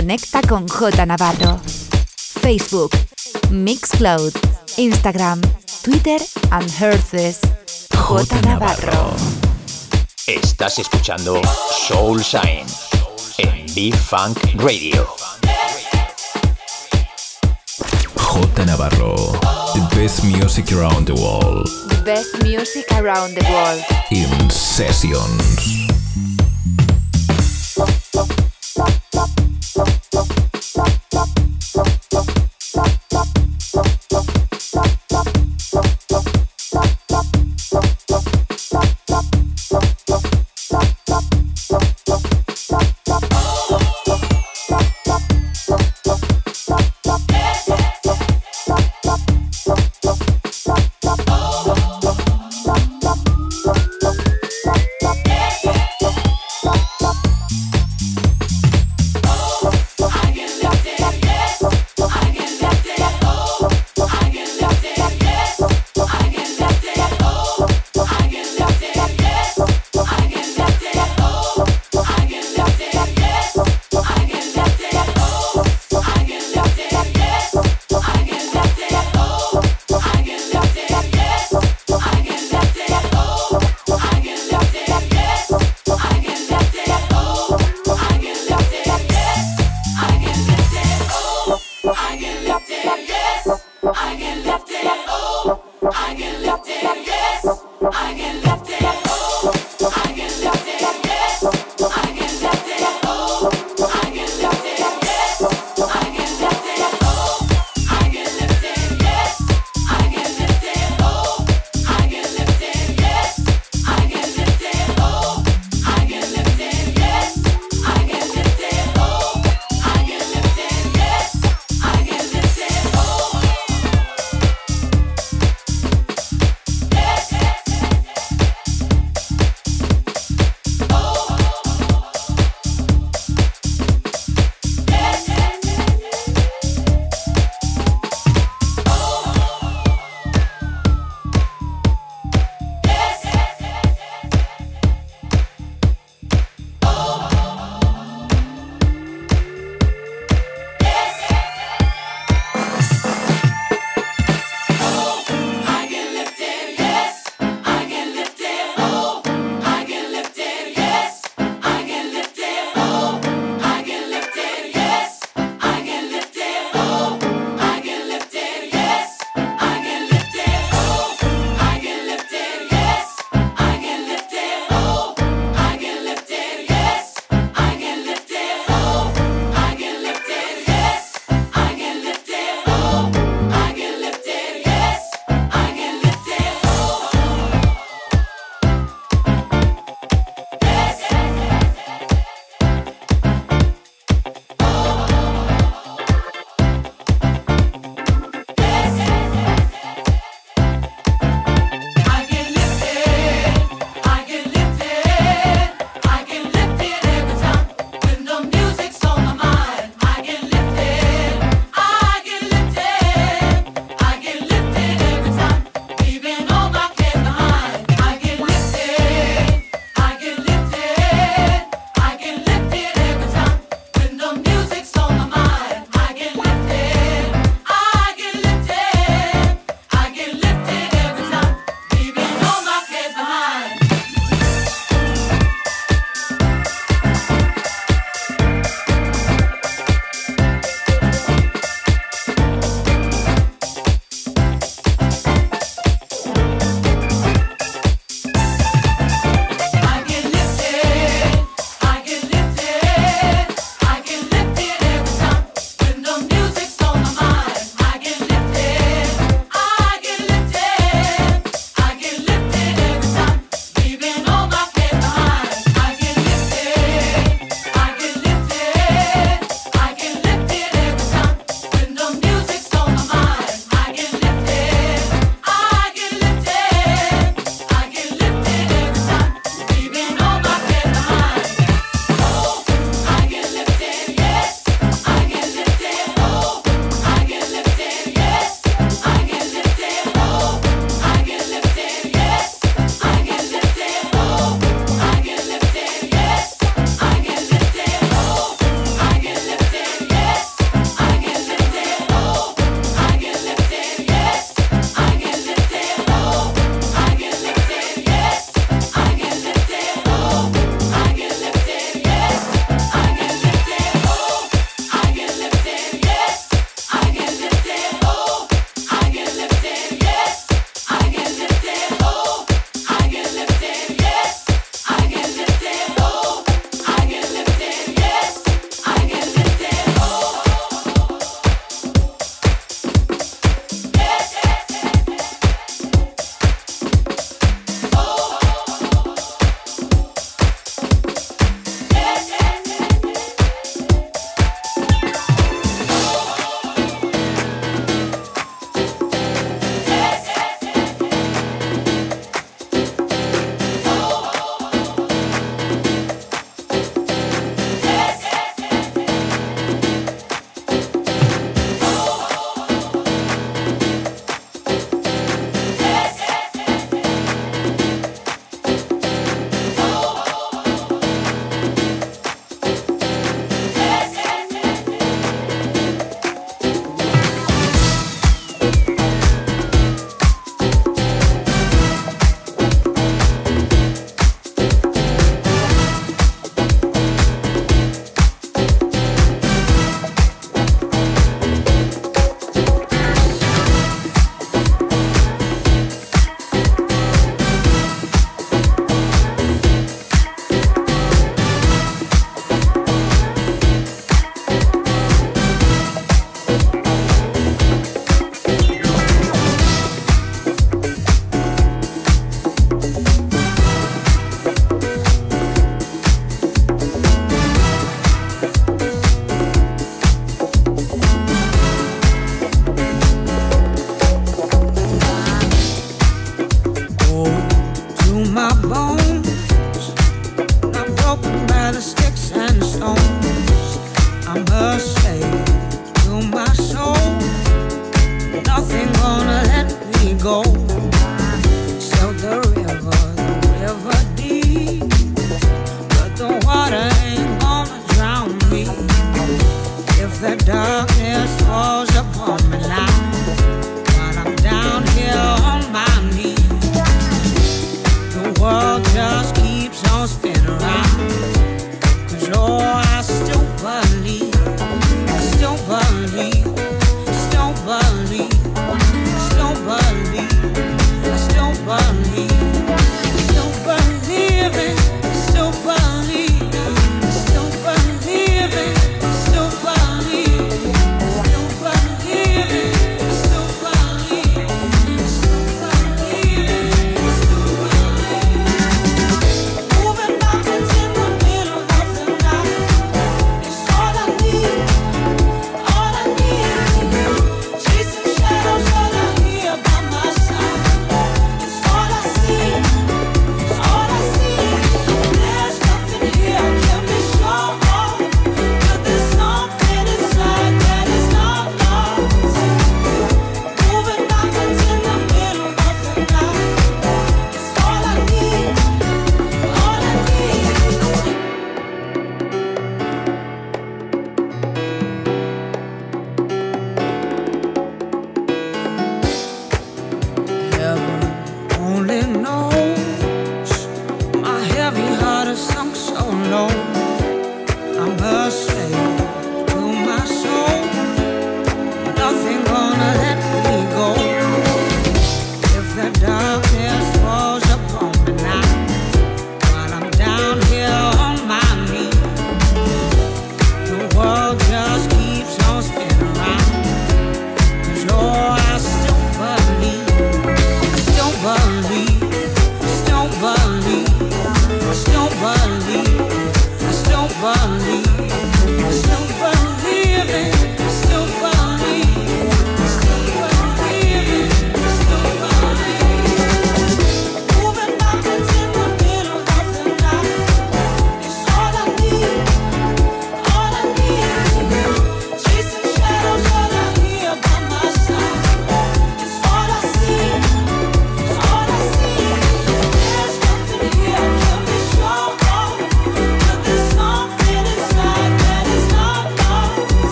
Conecta con J Navarro. Facebook, Mixcloud, Instagram, Twitter and Herces. J Navarro. Estás escuchando Soul Shine en B-Funk Radio. J Navarro. The best music around the world. The best music around the world. In sessions.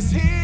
is here.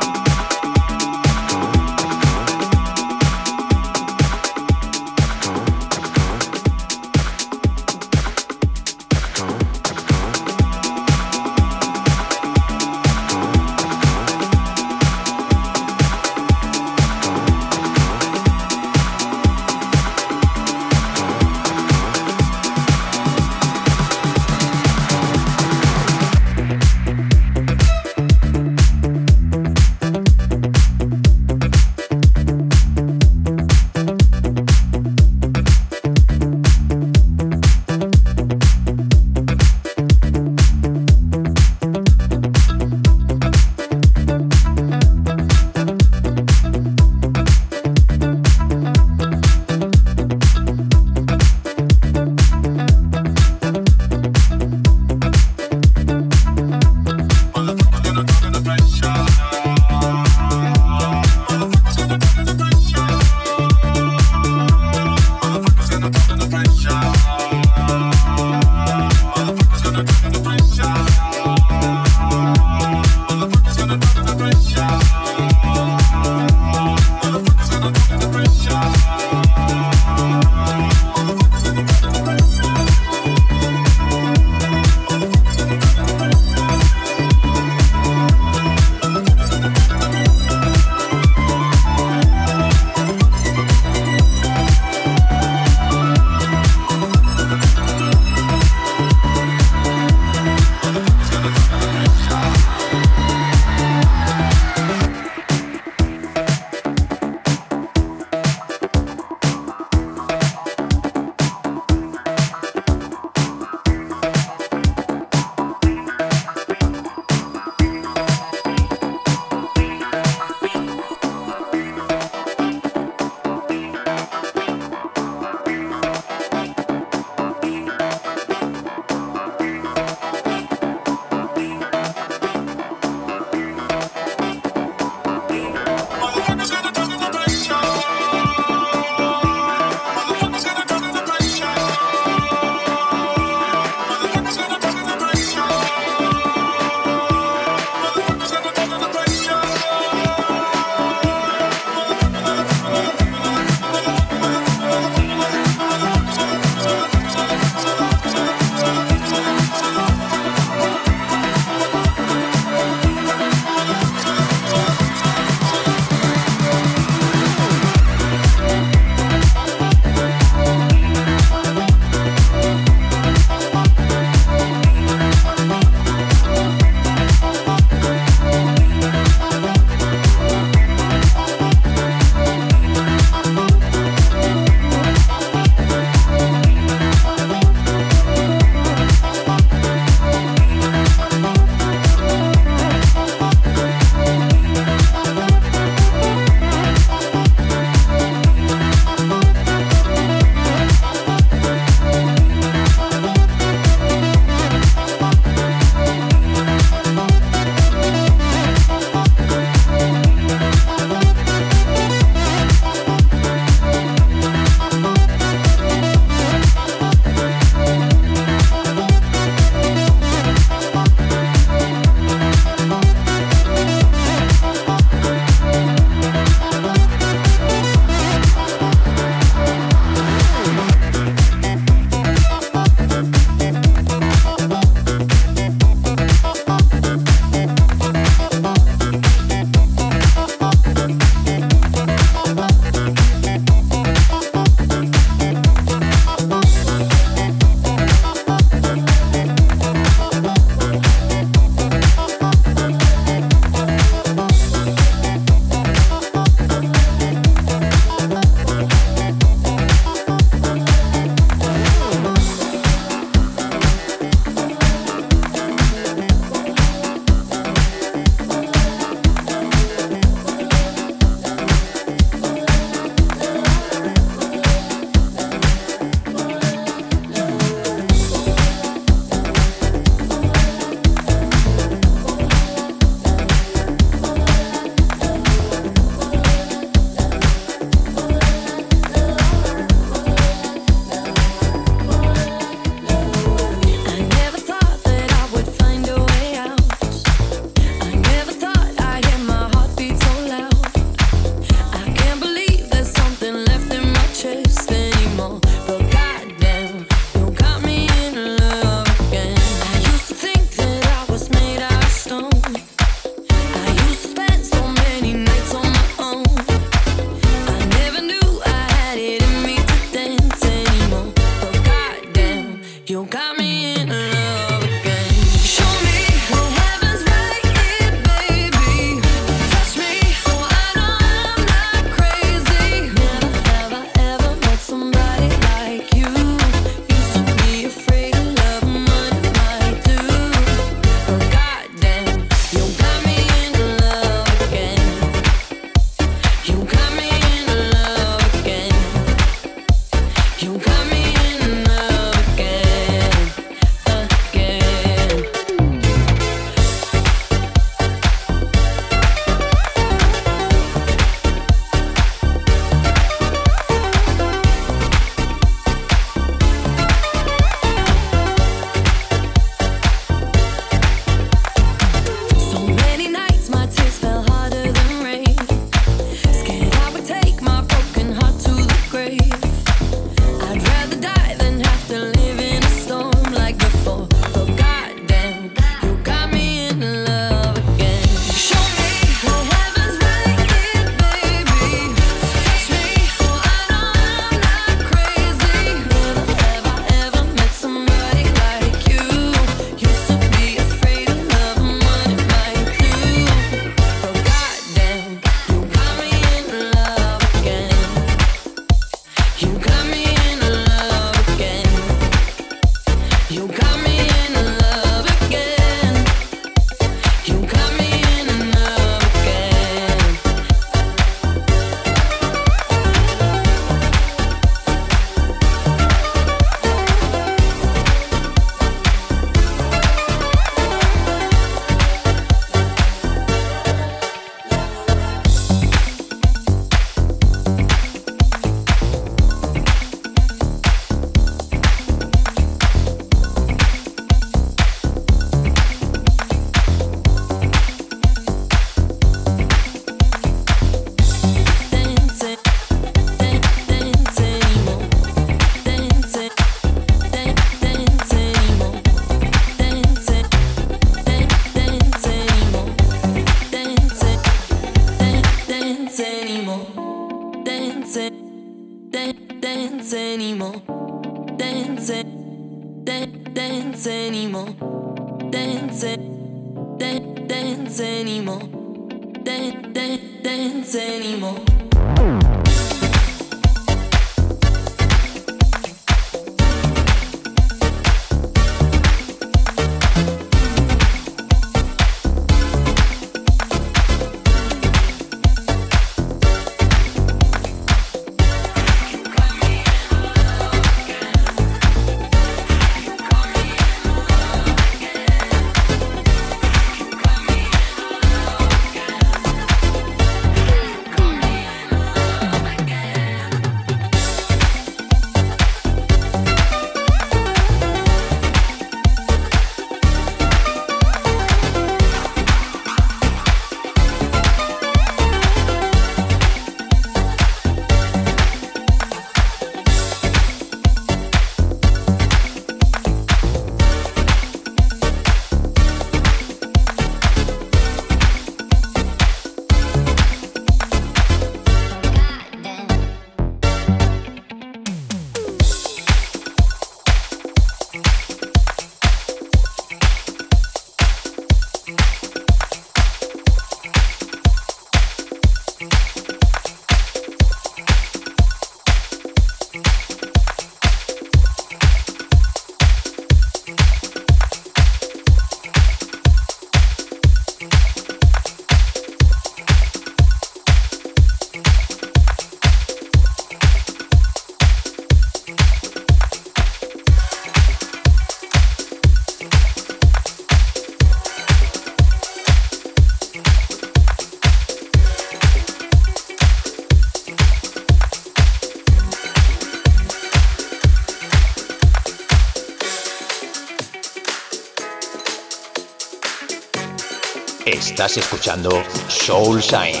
Estás escuchando Soul Shine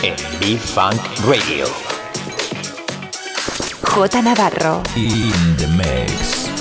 en B-Funk Radio. J Navarro. In the mix.